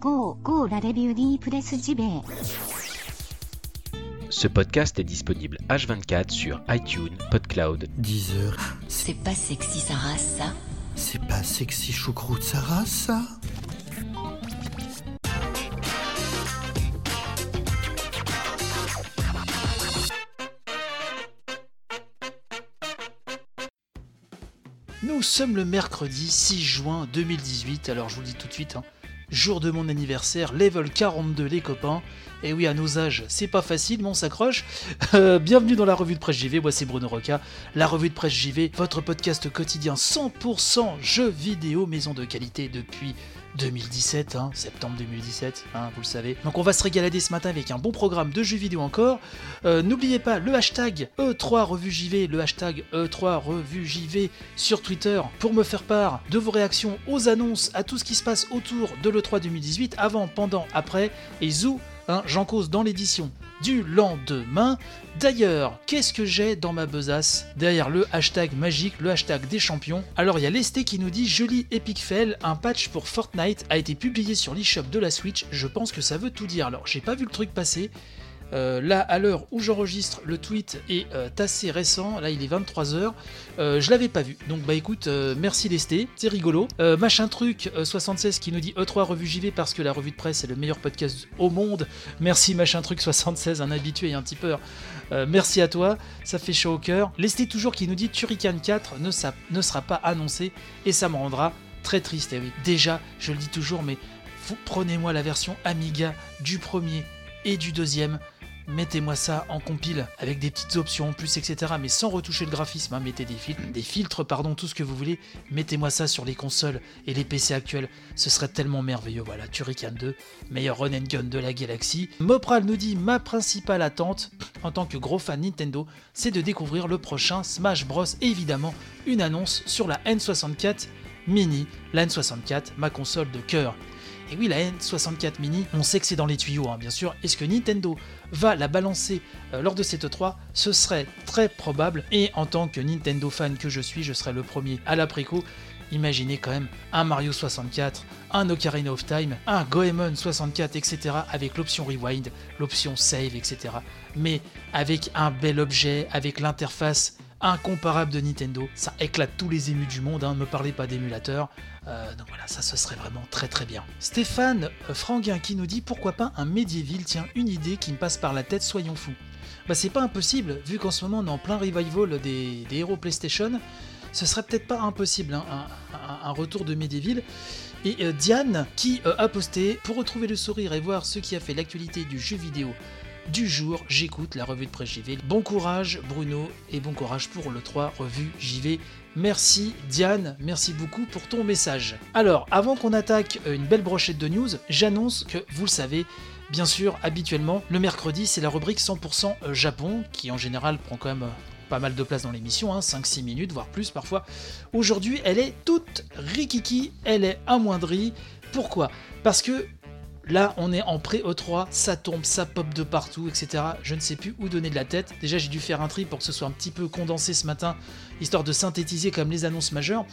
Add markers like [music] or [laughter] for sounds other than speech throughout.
Go, go la Press JB. Ce podcast est disponible H24 sur iTunes, PodCloud. 10 heures. C'est pas sexy Sarah ça? C'est pas sexy choucroute Sarah ça? Nous sommes le mercredi 6 juin 2018, alors je vous le dis tout de suite, hein, jour de mon anniversaire, level 42 les copains. Et oui, à nos âges, c'est pas facile, mais on s'accroche. [laughs] Euh, bienvenue dans la revue de presse JV, moi c'est Bruno Roca. La revue de presse JV, votre podcast quotidien 100% jeux vidéo, maison de qualité depuis 2017, hein, septembre 2017, hein, vous le savez. Donc on va se régaler ce matin avec un bon programme de jeux vidéo encore. Euh, N'oubliez pas le hashtag E3 Revue JV, le hashtag E3 Revue JV sur Twitter pour me faire part de vos réactions aux annonces, à tout ce qui se passe autour de l'E3 2018, avant, pendant, après, et zou, hein, j'en cause dans l'édition du lendemain. D'ailleurs, qu'est-ce que j'ai dans ma besace Derrière le hashtag magique, le hashtag des champions. Alors il y a Lesté qui nous dit Joli Epic Fail, un patch pour Fortnite a été publié sur l'eShop de la Switch. Je pense que ça veut tout dire. Alors j'ai pas vu le truc passer. Euh, là, à l'heure où j'enregistre, le tweet est euh, assez récent. Là, il est 23h. Euh, je l'avais pas vu. Donc, bah écoute, euh, merci Lesté. C'est rigolo. Machin truc 76 qui nous dit E3 revue JV parce que la revue de presse est le meilleur podcast au monde. Merci machin truc 76, un habitué et un tipeur. Merci à toi. Ça fait chaud au cœur. Lesté toujours qui nous dit Turrican 4 ne, sera pas annoncé et ça me rendra très triste. Oui, déjà, je le dis toujours, mais prenez-moi la version Amiga du premier et du deuxième. Mettez-moi ça en compile avec des petites options en plus, etc. Mais sans retoucher le graphisme. hein. Mettez des filtres, pardon, tout ce que vous voulez. Mettez-moi ça sur les consoles et les PC actuels. Ce serait tellement merveilleux. Voilà, Turrican 2, meilleur run and gun de la galaxie. Mopral nous dit ma principale attente en tant que gros fan Nintendo, c'est de découvrir le prochain Smash Bros. Et évidemment, une annonce sur la N64 Mini, la N64, ma console de cœur. Et oui, la N64 Mini, on sait que c'est dans les tuyaux, hein, bien sûr. Est-ce que Nintendo va la balancer euh, lors de cette 3 Ce serait très probable. Et en tant que Nintendo fan que je suis, je serais le premier à l'après-coup. Imaginez quand même un Mario 64, un Ocarina of Time, un Goemon 64, etc. avec l'option Rewind, l'option Save, etc. Mais avec un bel objet, avec l'interface incomparable de Nintendo, ça éclate tous les émus du monde, hein, ne me parlez pas d'émulateur. Euh, donc voilà, ça ce serait vraiment très très bien. Stéphane euh, Franguin qui nous dit pourquoi pas un Medieval, tiens, une idée qui me passe par la tête, soyons fous. Bah c'est pas impossible, vu qu'en ce moment on est en plein revival des, héros PlayStation, ce serait peut-être pas impossible, hein, un, retour de Medieval. Et euh, Diane qui a posté pour retrouver le sourire et voir ce qui a fait l'actualité du jeu vidéo du jour, j'écoute la revue de presse JV. Bon courage Bruno et bon courage pour le 3 revue JV. Merci Diane, merci beaucoup pour ton message. Alors, avant qu'on attaque euh, une belle brochette de news, j'annonce que vous le savez, bien sûr, habituellement, le mercredi, c'est la rubrique 100% Japon, qui en général prend quand même euh, pas mal de place dans l'émission, hein, 5-6 minutes, voire plus parfois. Aujourd'hui, elle est toute rikiki, elle est amoindrie. Pourquoi? Parce que Là, on est en pré-E3, ça tombe, ça pop de partout, etc. Je ne sais plus où donner de la tête. Déjà, j'ai dû faire un tri pour que ce soit un petit peu condensé ce matin, histoire de synthétiser comme les annonces majeures.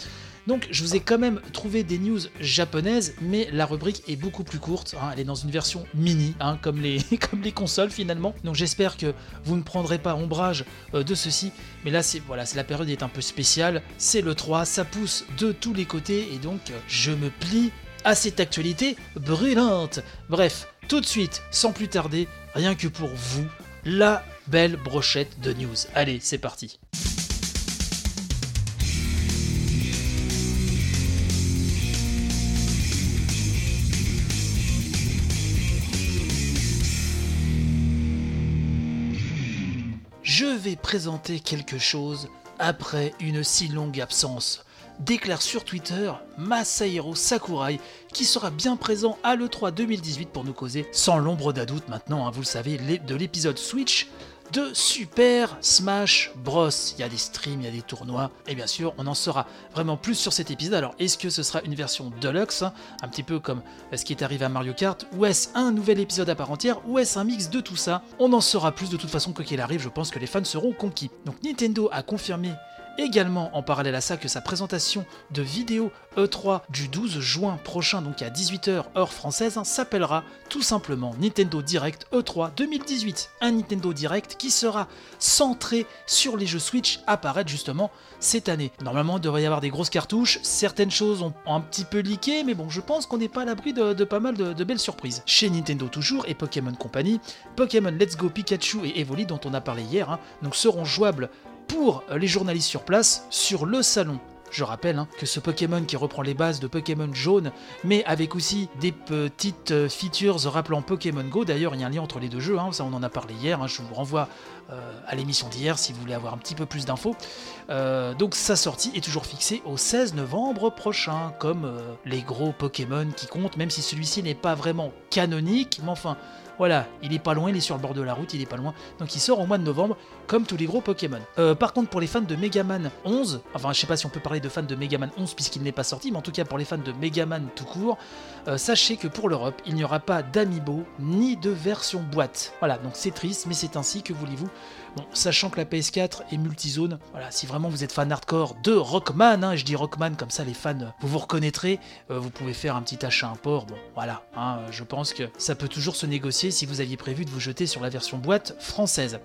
Donc, je vous ai quand même trouvé des news japonaises, mais la rubrique est beaucoup plus courte. hein. Elle est dans une version mini, hein, comme, les, [laughs] comme les consoles finalement. Donc, j'espère que vous ne prendrez pas ombrage euh, de ceci. Mais là, c'est voilà, la période est un peu spéciale. C'est le 3, ça pousse de tous les côtés, et donc euh, je me plie à cette actualité brûlante. Bref, tout de suite, sans plus tarder, rien que pour vous, la belle brochette de news. Allez, c'est parti. Je vais présenter quelque chose après une si longue absence. Déclare sur Twitter Masahiro Sakurai qui sera bien présent à l'E3 2018 pour nous causer, sans l'ombre d'un doute maintenant, hein, vous le savez, de l'épisode Switch de Super Smash Bros. Il y a des streams, il y a des tournois, et bien sûr, on en saura vraiment plus sur cet épisode. Alors, est-ce que ce sera une version deluxe, hein, un petit peu comme euh, ce qui est arrivé à Mario Kart, ou est-ce un nouvel épisode à part entière, ou est-ce un mix de tout ça? On en saura plus de toute façon, quoi qu'il arrive, je pense que les fans seront conquis. Donc, Nintendo a confirmé également en parallèle à ça que sa présentation de vidéo E3 du 12 juin prochain, donc à 18h heure française, s'appellera tout simplement Nintendo Direct E3 2018. Un Nintendo Direct qui sera centré sur les jeux Switch apparaître justement cette année. Normalement, il devrait y avoir des grosses cartouches, certaines choses ont un petit peu leaké, mais bon, je pense qu'on n'est pas à l'abri de, pas mal de, belles surprises. Chez Nintendo toujours et Pokémon Company, Pokémon Let's Go Pikachu et Evoli dont on a parlé hier, hein, donc seront jouables pour les journalistes sur place sur le salon je rappelle hein, que ce Pokémon qui reprend les bases de Pokémon jaune, mais avec aussi des petites euh, features rappelant Pokémon Go. D'ailleurs, il y a un lien entre les deux jeux, hein, ça on en a parlé hier. Hein, je vous renvoie euh, à l'émission d'hier si vous voulez avoir un petit peu plus d'infos. Euh, donc sa sortie est toujours fixée au 16 novembre prochain, comme les gros Pokémon qui comptent, même si celui-ci n'est pas vraiment canonique, mais enfin voilà, il est pas loin, il est sur le bord de la route, il est pas loin. Donc il sort au mois de novembre, comme tous les gros Pokémon. Euh, par contre, pour les fans de Megaman 11, enfin je sais pas si on peut parler de fans de Megaman 11 puisqu'il n'est pas sorti, mais en tout cas pour les fans de Megaman tout court, euh, sachez que pour l'Europe, il n'y aura pas d'amiibo ni de version boîte. Voilà, donc c'est triste, mais c'est ainsi, que voulez-vous Bon, sachant que la PS4 est multizone, voilà, si vraiment vous êtes fan hardcore de Rockman, hein, je dis Rockman comme ça les fans, vous vous reconnaîtrez, euh, vous pouvez faire un petit achat import, bon voilà, hein, je pense que ça peut toujours se négocier si vous aviez prévu de vous jeter sur la version boîte française.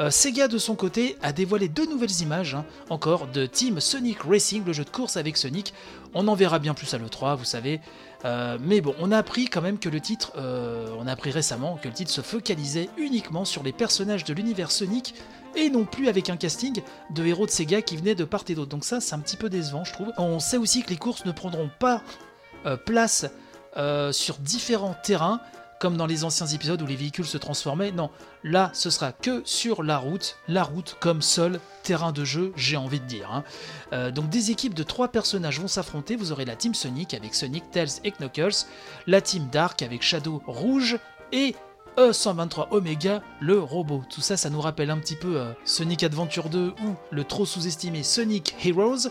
Euh, Sega de son côté a dévoilé deux nouvelles images, hein, encore, de Team Sonic Racing, le jeu de course avec Sonic. On en verra bien plus à l'E3, vous savez. Euh, mais bon, on a appris quand même que le titre, euh, on a appris récemment que le titre se focalisait uniquement sur les personnages de l'univers Sonic et non plus avec un casting de héros de Sega qui venaient de part et d'autre. Donc ça, c'est un petit peu décevant, je trouve. On sait aussi que les courses ne prendront pas place sur différents terrains comme dans les anciens épisodes où les véhicules se transformaient. Non, là, ce sera que sur la route, la route comme seul terrain de jeu, j'ai envie de dire. Hein. Euh, donc des équipes de trois personnages vont s'affronter. Vous aurez la team Sonic avec Sonic, Tails et Knuckles, la team Dark avec Shadow Rouge et E123 Omega, le robot. Tout ça, ça nous rappelle un petit peu euh, Sonic Adventure 2 ou le trop sous-estimé Sonic Heroes.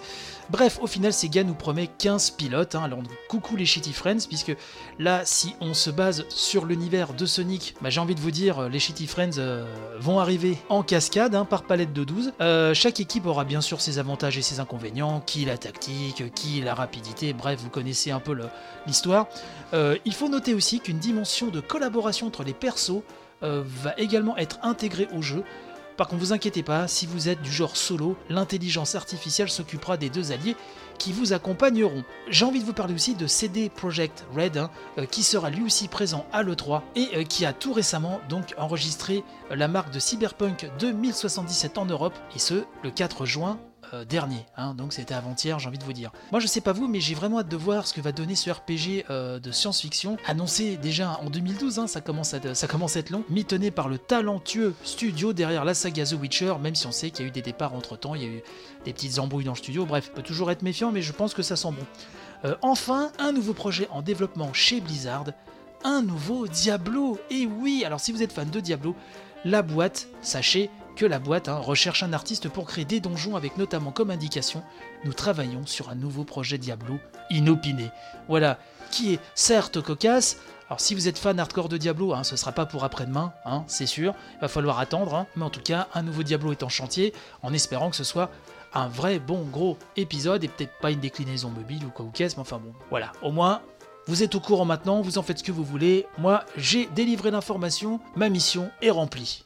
Bref, au final, Sega nous promet 15 pilotes. Hein. Alors, coucou les Shitty Friends, puisque là, si on se base sur l'univers de Sonic, bah, j'ai envie de vous dire, euh, les Shitty Friends euh, vont arriver en cascade, hein, par palette de 12. chaque équipe aura bien sûr ses avantages et ses inconvénients, qui la tactique, qui la rapidité, bref, vous connaissez un peu l'histoire. il faut noter aussi qu'une dimension de collaboration entre les euh, va également être intégré au jeu. Par contre, vous inquiétez pas, si vous êtes du genre solo, l'intelligence artificielle s'occupera des deux alliés qui vous accompagneront. J'ai envie de vous parler aussi de CD Projekt Red, hein, euh, qui sera lui aussi présent à l'E3 et euh, qui a tout récemment donc enregistré la marque de Cyberpunk 2077 en Europe, et ce, le 4 juin euh, dernier, hein, donc c'était avant-hier, j'ai envie de vous dire. Moi je sais pas vous, mais j'ai vraiment hâte de voir ce que va donner ce RPG euh, de science-fiction, annoncé déjà en 2012, hein, ça, commence à, ça commence à être long, mitonné par le talentueux studio derrière la saga The Witcher, même si on sait qu'il y a eu des départs entre temps, il y a eu des petites embrouilles dans le studio, bref, peut toujours être méfiant, mais je pense que ça sent bon. Euh, enfin, un nouveau projet en développement chez Blizzard, un nouveau Diablo. Et oui, alors si vous êtes fan de Diablo, la boîte, sachez que la boîte hein, recherche un artiste pour créer des donjons avec notamment comme indication nous travaillons sur un nouveau projet Diablo inopiné. Voilà, qui est certes cocasse. Alors si vous êtes fan hardcore de Diablo, hein, ce sera pas pour après-demain, hein, c'est sûr, il va falloir attendre, mais en tout cas un nouveau Diablo est en chantier, en espérant que ce soit un vrai bon gros épisode et peut-être pas une déclinaison mobile ou quoi ou qu'est-ce, mais enfin bon, voilà, au moins vous êtes au courant maintenant, vous en faites ce que vous voulez, moi j'ai délivré l'information, ma mission est remplie.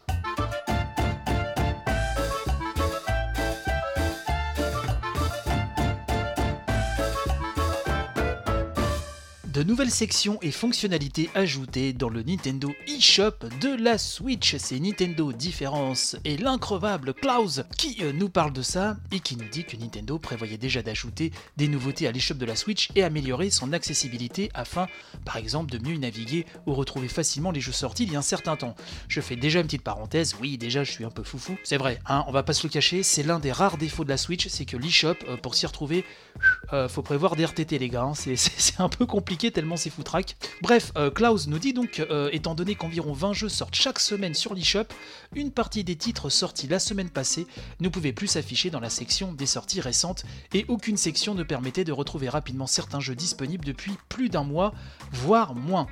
De nouvelles sections et fonctionnalités ajoutées dans le Nintendo eShop de la Switch. C'est Nintendo Différence et l'increvable Klaus qui euh, nous parle de ça et qui nous dit que Nintendo prévoyait déjà d'ajouter des nouveautés à l'eShop de la Switch et améliorer son accessibilité afin, par exemple, de mieux naviguer ou retrouver facilement les jeux sortis il y a un certain temps. Je fais déjà une petite parenthèse, oui, déjà je suis un peu foufou, c'est vrai, hein, on va pas se le cacher, c'est l'un des rares défauts de la Switch, c'est que l'eShop, euh, pour s'y retrouver, euh, faut prévoir des RTT les gars, hein. c'est un peu compliqué tellement c'est foutraque. Bref, euh, Klaus nous dit donc, euh, étant donné qu'environ 20 jeux sortent chaque semaine sur l'eShop, une partie des titres sortis la semaine passée ne pouvait plus s'afficher dans la section des sorties récentes et aucune section ne permettait de retrouver rapidement certains jeux disponibles depuis plus d'un mois, voire moins.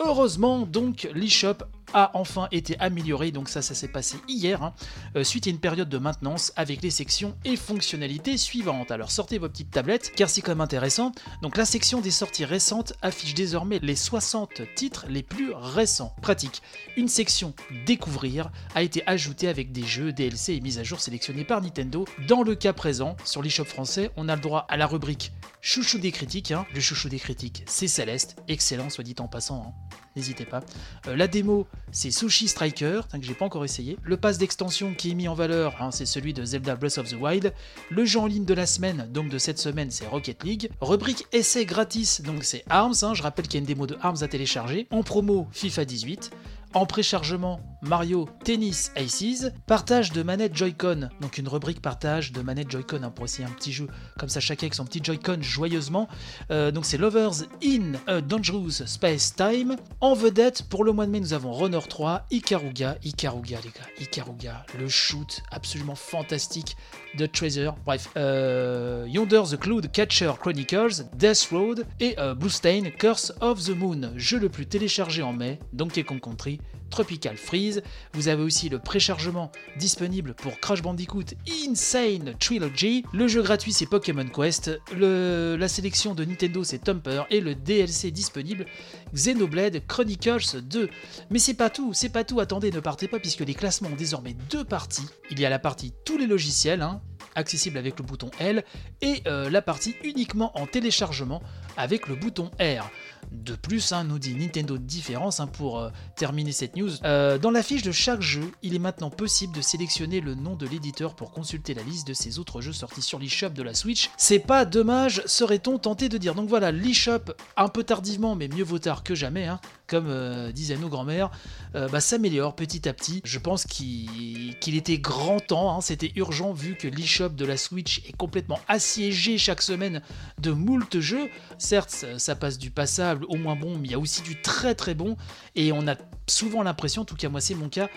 Heureusement donc l'eShop a enfin été amélioré, donc ça, ça s'est passé hier, hein, euh, suite à une période de maintenance avec les sections et fonctionnalités suivantes. Alors sortez vos petites tablettes, car c'est quand même intéressant. Donc la section des sorties récentes affiche désormais les 60 titres les plus récents. Pratique. Une section découvrir a été ajoutée avec des jeux, DLC et mises à jour sélectionnés par Nintendo. Dans le cas présent, sur l'eShop français, on a le droit à la rubrique chouchou des critiques. hein. Le chouchou des critiques, c'est Céleste, excellent soit dit en passant. hein. N'hésitez pas. Euh, la démo, c'est Sushi Striker, hein, que j'ai pas encore essayé. Le pass d'extension qui est mis en valeur, hein, c'est celui de Zelda Breath of the Wild. Le jeu en ligne de la semaine, donc de cette semaine, c'est Rocket League. Rubrique essai gratis, donc c'est Arms. hein, je rappelle qu'il y a une démo de Arms à télécharger. En promo, FIFA 18. En préchargement, Mario Tennis Aces. Partage de manette Joy-Con, donc une rubrique partage de manette Joy-Con hein, pour essayer un petit jeu comme ça, chacun avec son petit Joy-Con joyeusement. Euh, donc c'est Lovers in Dangerous Space Time. En vedette, pour le mois de mai, nous avons Runner 3, Ikaruga, Ikaruga les gars, Ikaruga, le shoot absolument fantastique de Treasure. Bref, euh, Yonder the Cloud Catcher Chronicles, Death Road et euh, Blue Stain Curse of the Moon, jeu le plus téléchargé en mai, Donkey Kong Country, Tropical Freeze. Vous avez aussi le préchargement disponible pour Crash Bandicoot Insane Trilogy. Le jeu gratuit c'est Pokémon Quest. La sélection de Nintendo c'est Thumper et le DLC disponible Xenoblade Chronicles 2. Mais c'est pas tout, c'est pas tout. Attendez, ne partez pas puisque les classements ont désormais deux parties. Il y a la partie tous les logiciels, hein, accessible avec le bouton L, et euh, la partie uniquement en téléchargement avec le bouton R. De plus, hein, nous dit Nintendo différence hein, pour euh, terminer cette news. Euh, dans la fiche de chaque jeu, il est maintenant possible de sélectionner le nom de l'éditeur pour consulter la liste de ses autres jeux sortis sur l'eShop de la Switch. C'est pas dommage, serait-on tenté de dire. Donc voilà, l'eShop, un peu tardivement, mais mieux vaut tard que jamais, hein, comme euh, disaient nos grands-mères, euh, bah, s'améliore petit à petit. Je pense qu'il était grand temps, hein, c'était urgent vu que l'eShop de la Switch est complètement assiégé chaque semaine de moult jeux. Certes, ça passe du passable au moins bon, mais il y a aussi du très très bon. Et on a souvent l'impression, en tout cas moi c'est mon cas,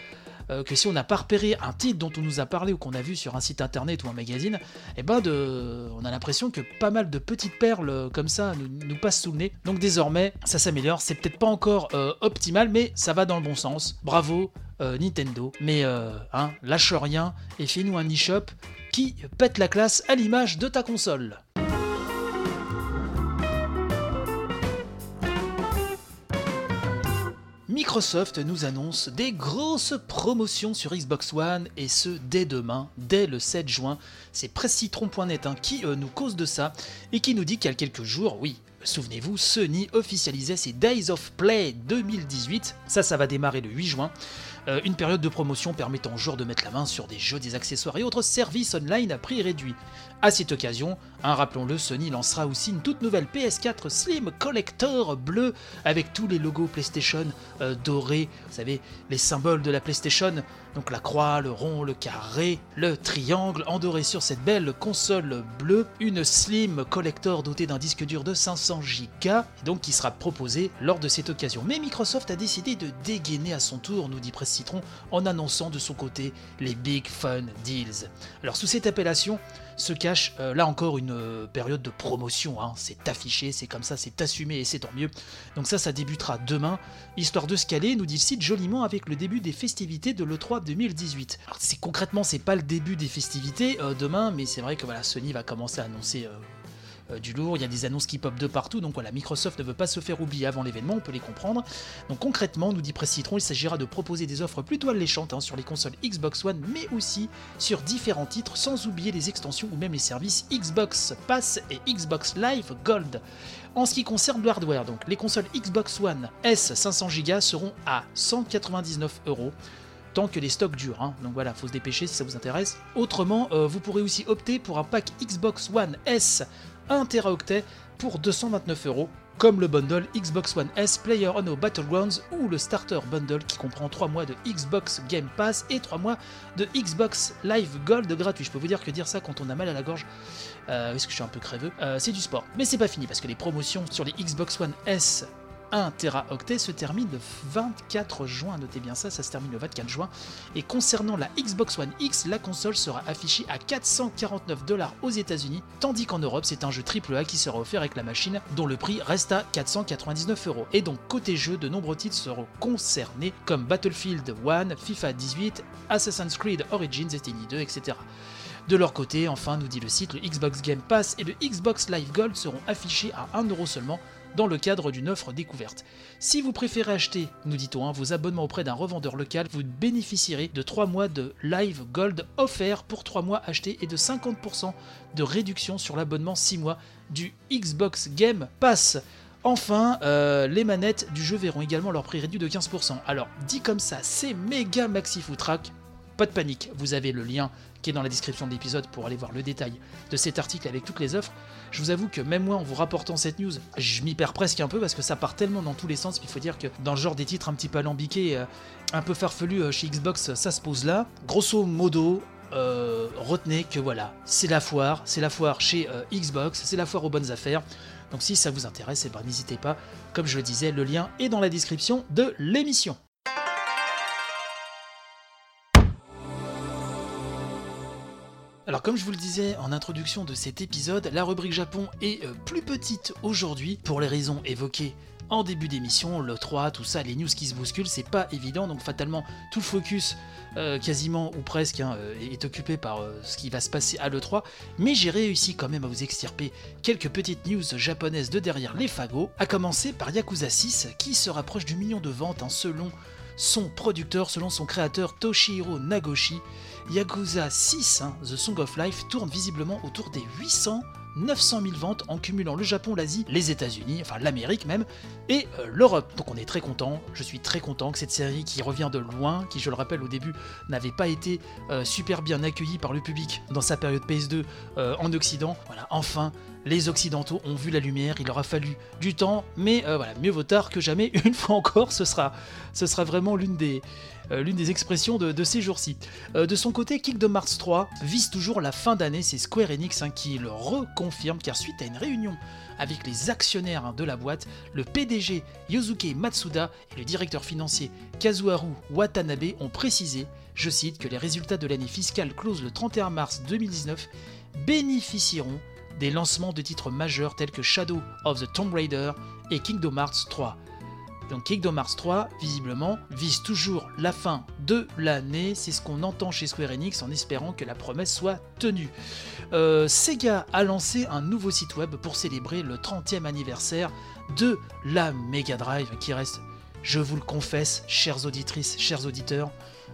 euh, que si on n'a pas repéré un titre dont on nous a parlé ou qu'on a vu sur un site internet ou un magazine, eh ben on a l'impression que pas mal de petites perles euh, comme ça nous, passent sous le nez. Donc désormais, ça s'améliore. C'est peut-être pas encore euh, optimal, mais ça va dans le bon sens. Bravo Nintendo. Mais hein, lâche rien et fais-nous un e-shop qui pète la classe à l'image de ta console. Microsoft nous annonce des grosses promotions sur Xbox One et ce dès demain, dès le 7 juin. C'est presscitron.net hein, qui euh, nous cause de ça et qui nous dit qu'il y a quelques jours, oui, souvenez-vous, Sony officialisait ses Days of Play 2018. Ça, ça va démarrer le 8 juin. Euh, une période de promotion permettant aux joueurs de mettre la main sur des jeux, des accessoires et autres services online à prix réduit. À cette occasion, hein, rappelons-le, Sony lancera aussi une toute nouvelle PS4 Slim Collector bleu avec tous les logos PlayStation euh, dorés, vous savez, les symboles de la PlayStation, donc la croix, le rond, le carré, le triangle, endoré sur cette belle console bleue, une Slim Collector dotée d'un disque dur de 500 Go, donc qui sera proposée lors de cette occasion. Mais Microsoft a décidé de dégainer à son tour, nous dit Presse Citron, en annonçant de son côté les Big Fun Deals. Alors sous cette appellation, se cache euh, là encore une euh, période de promotion. hein. C'est affiché, c'est comme ça, c'est assumé et c'est tant mieux. Donc ça, ça débutera demain, histoire de se caler, nous dit le site joliment avec le début des festivités de l'E3 2018. Alors c'est concrètement, c'est pas le début des festivités euh, demain, mais c'est vrai que voilà, Sony va commencer à annoncer. Euh, du lourd, il y a des annonces qui pop de partout, donc voilà, Microsoft ne veut pas se faire oublier avant l'événement, on peut les comprendre. Donc concrètement, nous dit Presse Citron, il s'agira de proposer des offres plutôt alléchantes hein, sur les consoles Xbox One, mais aussi sur différents titres, sans oublier les extensions ou même les services Xbox Pass et Xbox Live Gold. En ce qui concerne le hardware, donc les consoles Xbox One S 500Go seront à 199 euros tant que les stocks durent. hein. Donc voilà, faut se dépêcher si ça vous intéresse. Autrement, euh, vous pourrez aussi opter pour un pack Xbox One S 1 Teraoctet pour 229 euros, comme le bundle Xbox One S Player Unknown Battlegrounds ou le Starter Bundle qui comprend 3 mois de Xbox Game Pass et 3 mois de Xbox Live Gold gratuit. Je peux vous dire que dire ça quand on a mal à la gorge, euh, parce que je suis un peu creveux, euh, c'est du sport. Mais c'est pas fini parce que les promotions sur les Xbox One S 1 Teraoctet se termine le 24 juin. Notez bien ça, ça se termine le 24 juin. Et concernant la Xbox One X, la console sera affichée à 449 dollars aux États-Unis, tandis qu'en Europe, c'est un jeu AAA qui sera offert avec la machine, dont le prix reste à 499 euros. Et donc, côté jeu, de nombreux titres seront concernés, comme Battlefield 1, FIFA 18, Assassin's Creed Origins, Destiny 2, etc. De leur côté, enfin, nous dit le site, le Xbox Game Pass et le Xbox Live Gold seront affichés à 1€ seulement dans le cadre d'une offre découverte. Si vous préférez acheter, nous dit-on, hein, vos abonnements auprès d'un revendeur local, vous bénéficierez de 3 mois de Live Gold offert pour 3 mois achetés et de 50% de réduction sur l'abonnement 6 mois du Xbox Game Pass. Enfin, euh, les manettes du jeu verront également leur prix réduit de 15%. Alors, dit comme ça, c'est méga maxi footrack. Pas de panique, vous avez le lien qui est dans la description de l'épisode pour aller voir le détail de cet article avec toutes les offres. Je vous avoue que même moi, en vous rapportant cette news, je m'y perds presque un peu parce que ça part tellement dans tous les sens. Il faut dire que dans le genre des titres un petit peu alambiqués, euh, un peu farfelus euh, chez Xbox, ça se pose là. Grosso modo, euh, retenez que voilà, c'est la foire, c'est la foire chez Xbox, c'est la foire aux bonnes affaires. Donc si ça vous intéresse, eh ben, n'hésitez pas. Comme je le disais, le lien est dans la description de l'émission. Alors comme je vous le disais en introduction de cet épisode, la rubrique Japon est euh, plus petite aujourd'hui pour les raisons évoquées en début d'émission, le 3, tout ça, les news qui se bousculent, c'est pas évident, donc fatalement tout le focus euh, quasiment ou presque hein, euh, est occupé par ce qui va se passer à l'E3, mais j'ai réussi quand même à vous extirper quelques petites news japonaises de derrière les fagots, à commencer par Yakuza 6 qui se rapproche du million de ventes hein, selon son producteur, selon son créateur Toshihiro Nagoshi. Yakuza 6, hein, The Song of Life, tourne visiblement autour des 800 900 000 ventes en cumulant le Japon, l'Asie, les États-Unis, enfin l'Amérique même, et euh, l'Europe. Donc on est très content, je suis très content que cette série qui revient de loin, qui je le rappelle au début n'avait pas été euh, super bien accueillie par le public dans sa période PS2 euh, en Occident, voilà, enfin les Occidentaux ont vu la lumière, il aura fallu du temps, mais voilà, mieux vaut tard que jamais, [laughs] une fois encore, ce sera, ce sera vraiment l'une des, l'une des expressions de, ces jours-ci. Euh, de son côté, Kick de Mars 3 vise toujours la fin d'année, c'est Square Enix hein, qui le reconfirme, car suite à une réunion avec les actionnaires hein, de la boîte, le PDG Yosuke Matsuda et le directeur financier Kazuharu Watanabe ont précisé, je cite, que les résultats de l'année fiscale close le 31 mars 2019 bénéficieront des lancements de titres majeurs tels que Shadow of the Tomb Raider et Kingdom Hearts 3. Donc Kingdom Hearts 3, visiblement, vise toujours la fin de l'année. C'est ce qu'on entend chez Square Enix en espérant que la promesse soit tenue. Euh, Sega a lancé un nouveau site web pour célébrer le 30e anniversaire de la Mega Drive qui reste, je vous le confesse, chères auditrices, chers auditeurs,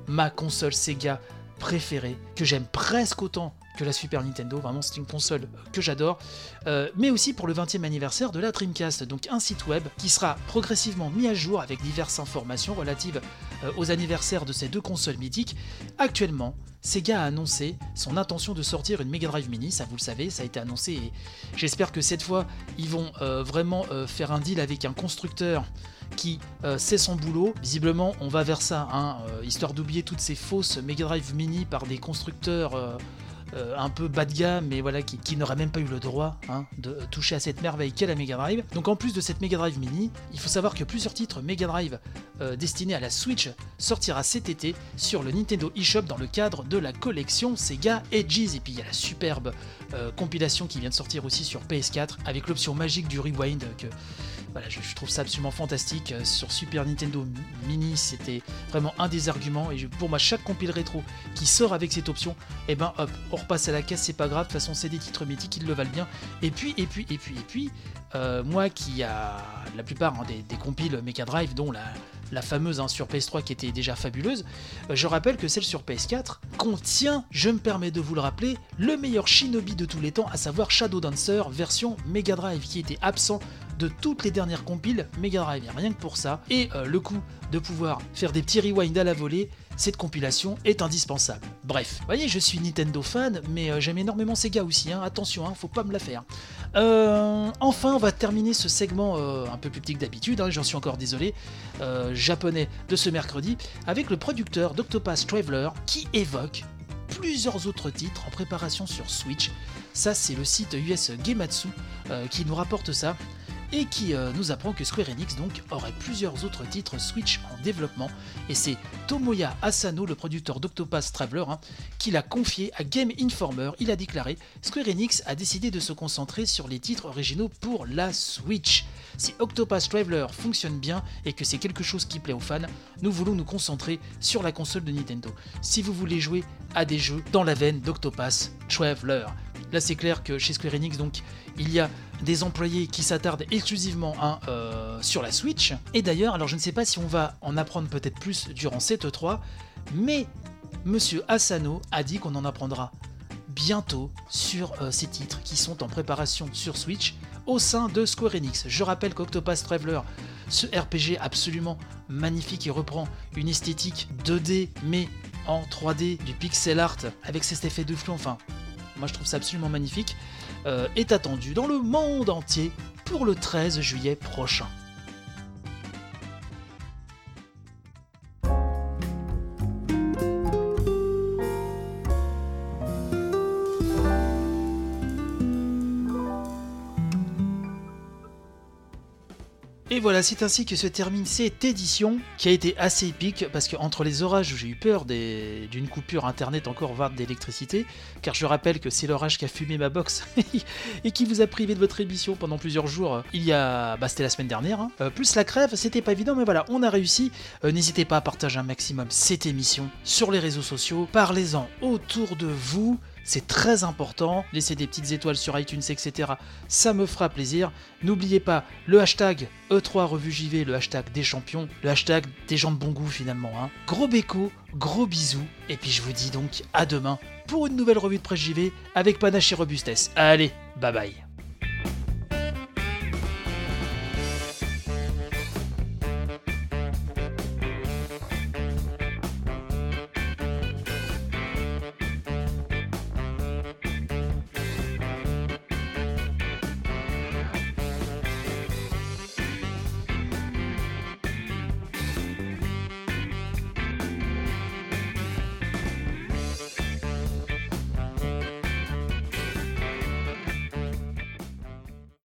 ma console Sega préférée, que j'aime presque autant que la Super Nintendo. Vraiment, c'est une console que j'adore. Euh, mais aussi pour le 20e anniversaire de la Dreamcast. Donc un site web qui sera progressivement mis à jour avec diverses informations relatives euh, aux anniversaires de ces deux consoles mythiques. Actuellement, Sega a annoncé son intention de sortir une Mega Drive Mini, ça vous le savez, ça a été annoncé et j'espère que cette fois ils vont euh, vraiment faire un deal avec un constructeur qui sait son boulot. Visiblement, on va vers ça, hein, histoire d'oublier toutes ces fausses Mega Drive Mini par des constructeurs euh, un peu bas de gamme, mais voilà, qui, n'aurait même pas eu le droit hein, de toucher à cette merveille qu'est la Mega Drive. Donc en plus de cette Mega Drive Mini, il faut savoir que plusieurs titres Mega Drive euh, destinés à la Switch sortira cet été sur le Nintendo eShop dans le cadre de la collection Sega Edges. Et puis il y a la superbe euh, compilation qui vient de sortir aussi sur PS4 avec l'option magique du rewind que je, trouve ça absolument fantastique. Euh, sur Super Nintendo Mini, c'était vraiment un des arguments. Et pour moi, chaque compile rétro qui sort avec cette option, eh ben hop, on repasse à la caisse, c'est pas grave. De toute façon, c'est des titres mythiques, ils le valent bien. Et puis, et puis, et puis, et puis, euh, moi qui a la plupart hein, des, compiles Mega Drive, dont la, fameuse hein, sur PS3 qui était déjà fabuleuse, euh, je rappelle que celle sur PS4 contient, je me permets de vous le rappeler, le meilleur shinobi de tous les temps, à savoir Shadow Dancer version Mega Drive, qui était absent de toutes les dernières compiles Mega Drive, rien que pour ça. Et euh, le coup de pouvoir faire des petits rewinds à la volée, cette compilation est indispensable. Bref, vous voyez, je suis Nintendo fan, mais euh, j'aime énormément Sega aussi, hein. attention, hein, faut pas me la faire. Euh, enfin, on va terminer ce segment un peu plus petit que d'habitude, hein, j'en suis encore désolé, japonais de ce mercredi, avec le producteur d'Octopath Traveler qui évoque plusieurs autres titres en préparation sur Switch. Ça, c'est le site US Gematsu qui nous rapporte ça. Et qui euh, nous apprend que Square Enix donc aurait plusieurs autres titres Switch en développement et c'est Tomoya Asano, le producteur d'Octopath Traveler, hein, qui l'a confié à Game Informer. Il a déclaré Square Enix a décidé de se concentrer sur les titres originaux pour la Switch. Si Octopath Traveler fonctionne bien et que c'est quelque chose qui plaît aux fans, nous voulons nous concentrer sur la console de Nintendo. Si vous voulez jouer à des jeux dans la veine d'Octopath Traveler. Là, c'est clair que chez Square Enix, donc, il y a des employés qui s'attardent exclusivement euh, sur la Switch. Et d'ailleurs, alors je ne sais pas si on va en apprendre peut-être plus durant cette E3, mais Monsieur Asano a dit qu'on en apprendra bientôt sur euh, ces titres qui sont en préparation sur Switch au sein de Square Enix. Je rappelle qu'Octopath Traveler, ce RPG absolument magnifique et reprend une esthétique 2D mais en 3D, du pixel art avec cet effet de flou, enfin, moi je trouve ça absolument magnifique, euh, est attendu dans le monde entier pour le 13 juillet prochain. Et voilà, c'est ainsi que se termine cette édition qui a été assez épique parce qu'entre les orages où j'ai eu peur d'une coupure internet encore voire d'électricité, car je rappelle que c'est l'orage qui a fumé ma box [laughs] et qui vous a privé de votre émission pendant plusieurs jours. Il y a, bah c'était la semaine dernière, hein. euh, plus la crève, c'était pas évident, mais voilà, on a réussi. Euh, n'hésitez pas à partager un maximum cette émission sur les réseaux sociaux, parlez-en autour de vous. C'est très important. Laissez des petites étoiles sur iTunes, etc. Ça me fera plaisir. N'oubliez pas le hashtag E3 Revue JV, le hashtag des champions, le hashtag des gens de bon goût finalement. Hein. Gros béco, gros bisous. Et puis je vous dis donc à demain pour une nouvelle revue de presse JV avec panache et robustesse. Allez, bye bye.